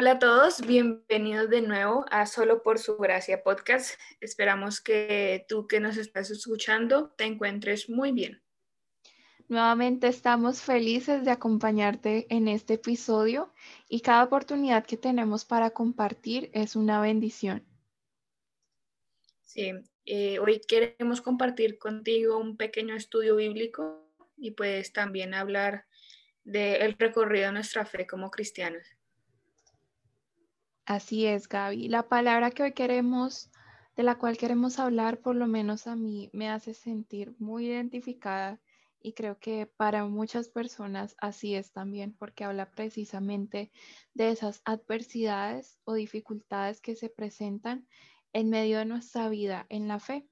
Hola a todos, bienvenidos de nuevo a Solo por su gracia podcast. Esperamos que tú que nos estás escuchando te encuentres muy bien. Nuevamente estamos felices de acompañarte en este episodio y cada oportunidad que tenemos para compartir es una bendición. Sí, eh, hoy queremos compartir contigo un pequeño estudio bíblico y pues también hablar del recorrido de nuestra fe como cristianos. Así es, Gaby. La palabra que hoy queremos, de la cual queremos hablar, por lo menos a mí me hace sentir muy identificada y creo que para muchas personas así es también, porque habla precisamente de esas adversidades o dificultades que se presentan en medio de nuestra vida en la fe.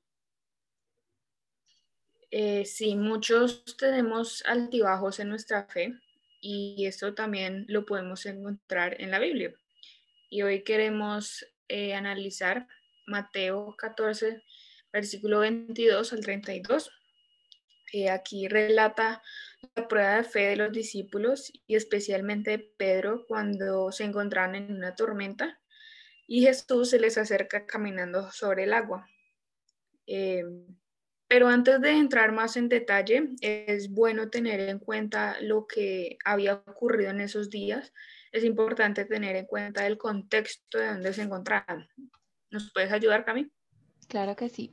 Eh, sí, muchos tenemos altibajos en nuestra fe y esto también lo podemos encontrar en la Biblia. Y hoy queremos eh, analizar Mateo 14, versículo 22 al 32. Eh, aquí relata la prueba de fe de los discípulos y especialmente de Pedro cuando se encontraban en una tormenta y Jesús se les acerca caminando sobre el agua. Eh, pero antes de entrar más en detalle, es bueno tener en cuenta lo que había ocurrido en esos días es importante tener en cuenta el contexto de donde se encontraban. ¿Nos puedes ayudar, Cami? Claro que sí.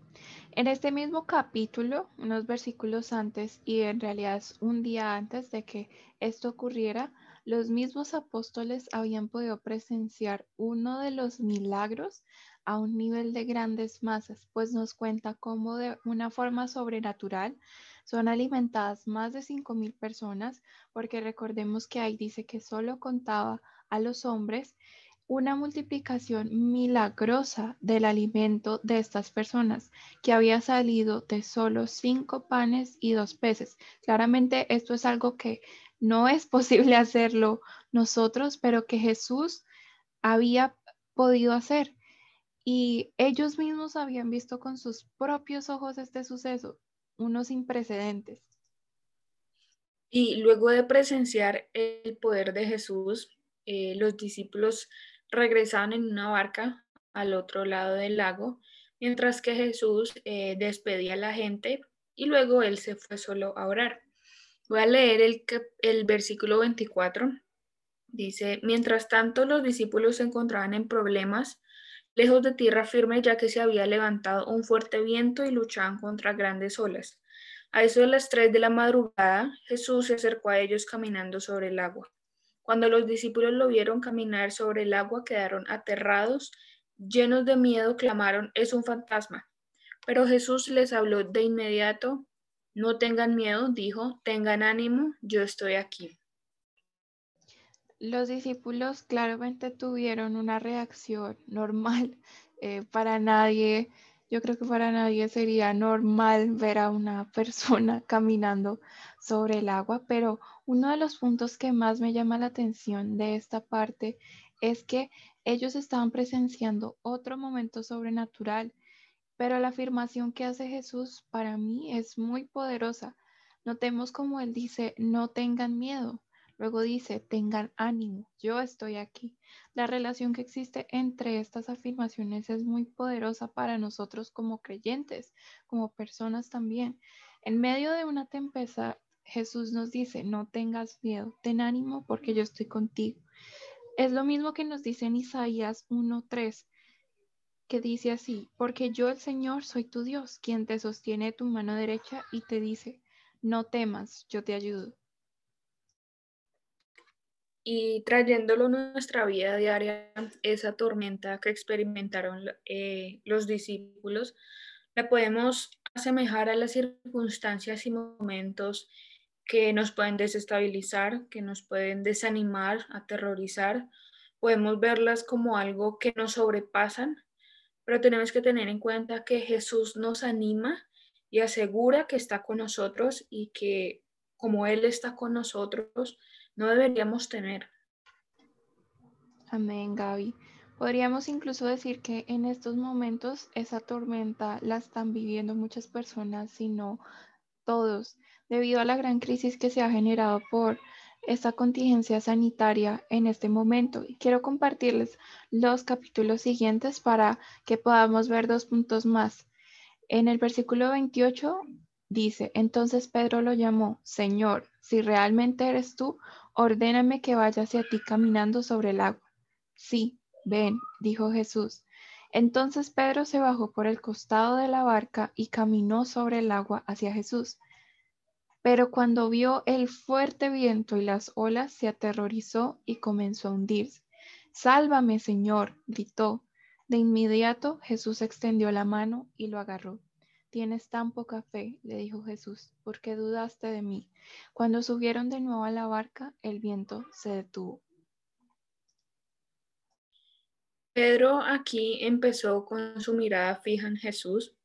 En este mismo capítulo, unos versículos antes, y en realidad un día antes de que esto ocurriera, los mismos apóstoles habían podido presenciar uno de los milagros a un nivel de grandes masas, pues nos cuenta cómo de una forma sobrenatural son alimentadas más de 5.000 personas, porque recordemos que ahí dice que solo contaba a los hombres una multiplicación milagrosa del alimento de estas personas, que había salido de solo cinco panes y dos peces. Claramente esto es algo que no es posible hacerlo nosotros, pero que Jesús había podido hacer. Y ellos mismos habían visto con sus propios ojos este suceso unos sin precedentes. Y luego de presenciar el poder de Jesús, eh, los discípulos regresaban en una barca al otro lado del lago, mientras que Jesús eh, despedía a la gente y luego él se fue solo a orar. Voy a leer el, el versículo 24. Dice, mientras tanto los discípulos se encontraban en problemas lejos de tierra firme, ya que se había levantado un fuerte viento y luchaban contra grandes olas. A eso de las tres de la madrugada, Jesús se acercó a ellos caminando sobre el agua. Cuando los discípulos lo vieron caminar sobre el agua, quedaron aterrados, llenos de miedo, clamaron, es un fantasma. Pero Jesús les habló de inmediato, no tengan miedo, dijo, tengan ánimo, yo estoy aquí. Los discípulos claramente tuvieron una reacción normal. Eh, para nadie, yo creo que para nadie sería normal ver a una persona caminando sobre el agua, pero uno de los puntos que más me llama la atención de esta parte es que ellos estaban presenciando otro momento sobrenatural, pero la afirmación que hace Jesús para mí es muy poderosa. Notemos como él dice, no tengan miedo. Luego dice, tengan ánimo, yo estoy aquí. La relación que existe entre estas afirmaciones es muy poderosa para nosotros como creyentes, como personas también. En medio de una tempestad, Jesús nos dice, no tengas miedo, ten ánimo porque yo estoy contigo. Es lo mismo que nos dice en Isaías 1.3, que dice así, porque yo el Señor soy tu Dios, quien te sostiene tu mano derecha y te dice, no temas, yo te ayudo y trayéndolo a nuestra vida diaria, esa tormenta que experimentaron eh, los discípulos, la podemos asemejar a las circunstancias y momentos que nos pueden desestabilizar, que nos pueden desanimar, aterrorizar. Podemos verlas como algo que nos sobrepasan, pero tenemos que tener en cuenta que Jesús nos anima y asegura que está con nosotros y que como Él está con nosotros, no deberíamos tener. Amén, Gaby. Podríamos incluso decir que en estos momentos esa tormenta la están viviendo muchas personas, sino todos, debido a la gran crisis que se ha generado por esta contingencia sanitaria en este momento. Y quiero compartirles los capítulos siguientes para que podamos ver dos puntos más. En el versículo 28 dice, entonces Pedro lo llamó, Señor, si realmente eres tú, ordéname que vaya hacia ti caminando sobre el agua. Sí, ven, dijo Jesús. Entonces Pedro se bajó por el costado de la barca y caminó sobre el agua hacia Jesús. Pero cuando vio el fuerte viento y las olas, se aterrorizó y comenzó a hundirse. Sálvame, Señor, gritó. De inmediato Jesús extendió la mano y lo agarró. Tienes tan poca fe, le dijo Jesús, ¿por qué dudaste de mí? Cuando subieron de nuevo a la barca, el viento se detuvo. Pedro aquí empezó con su mirada fija en Jesús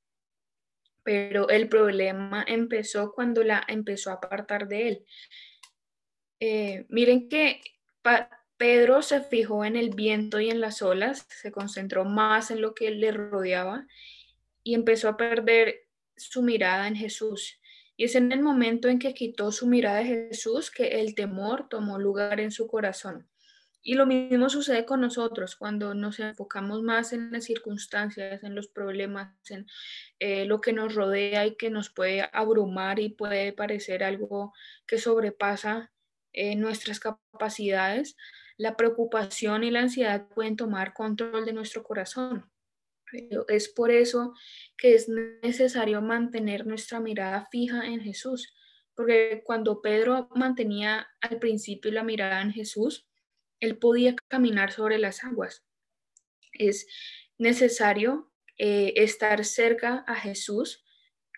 pero el problema empezó cuando la empezó a apartar de él. Eh, miren que Pedro se fijó en el viento y en las olas, se concentró más en lo que le rodeaba y empezó a perder su mirada en Jesús. Y es en el momento en que quitó su mirada de Jesús que el temor tomó lugar en su corazón. Y lo mismo sucede con nosotros cuando nos enfocamos más en las circunstancias, en los problemas, en eh, lo que nos rodea y que nos puede abrumar y puede parecer algo que sobrepasa eh, nuestras capacidades. La preocupación y la ansiedad pueden tomar control de nuestro corazón. Es por eso que es necesario mantener nuestra mirada fija en Jesús, porque cuando Pedro mantenía al principio la mirada en Jesús, él podía caminar sobre las aguas. Es necesario eh, estar cerca a Jesús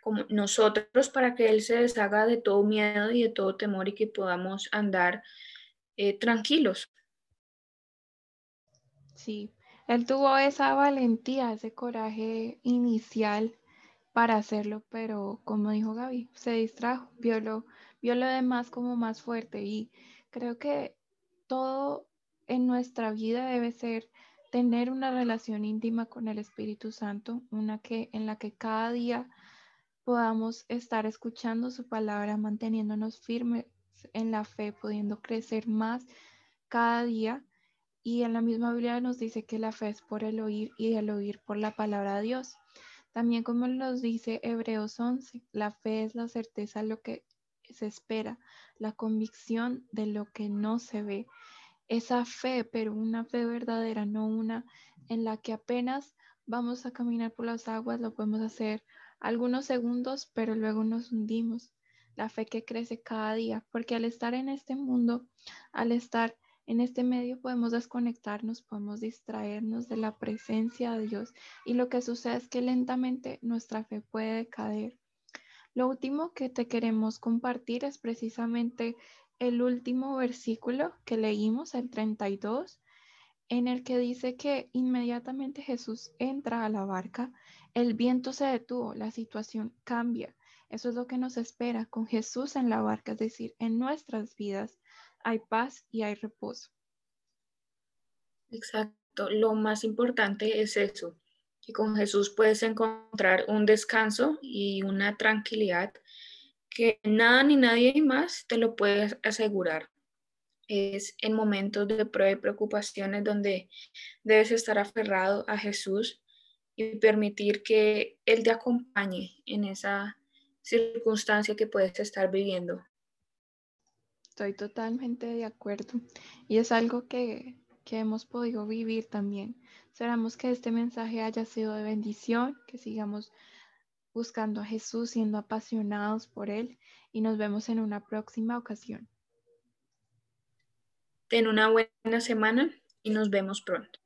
como nosotros para que Él se deshaga de todo miedo y de todo temor y que podamos andar eh, tranquilos. Sí, Él tuvo esa valentía, ese coraje inicial para hacerlo, pero como dijo Gaby, se distrajo, vio lo, vio lo demás como más fuerte y creo que todo en nuestra vida debe ser tener una relación íntima con el Espíritu Santo, una que en la que cada día podamos estar escuchando su palabra, manteniéndonos firmes en la fe, pudiendo crecer más cada día. Y en la misma Biblia nos dice que la fe es por el oír y el oír por la palabra de Dios. También como nos dice Hebreos 11, la fe es la certeza de lo que se espera, la convicción de lo que no se ve esa fe, pero una fe verdadera, no una en la que apenas vamos a caminar por las aguas, lo podemos hacer algunos segundos, pero luego nos hundimos. La fe que crece cada día, porque al estar en este mundo, al estar en este medio podemos desconectarnos, podemos distraernos de la presencia de Dios y lo que sucede es que lentamente nuestra fe puede decaer. Lo último que te queremos compartir es precisamente el último versículo que leímos, el 32, en el que dice que inmediatamente Jesús entra a la barca, el viento se detuvo, la situación cambia. Eso es lo que nos espera con Jesús en la barca, es decir, en nuestras vidas hay paz y hay reposo. Exacto, lo más importante es eso, que con Jesús puedes encontrar un descanso y una tranquilidad que nada ni nadie más te lo puede asegurar. Es en momentos de prueba y preocupaciones donde debes estar aferrado a Jesús y permitir que Él te acompañe en esa circunstancia que puedes estar viviendo. Estoy totalmente de acuerdo y es algo que, que hemos podido vivir también. Esperamos que este mensaje haya sido de bendición, que sigamos buscando a Jesús, siendo apasionados por Él y nos vemos en una próxima ocasión. Ten una buena semana y nos vemos pronto.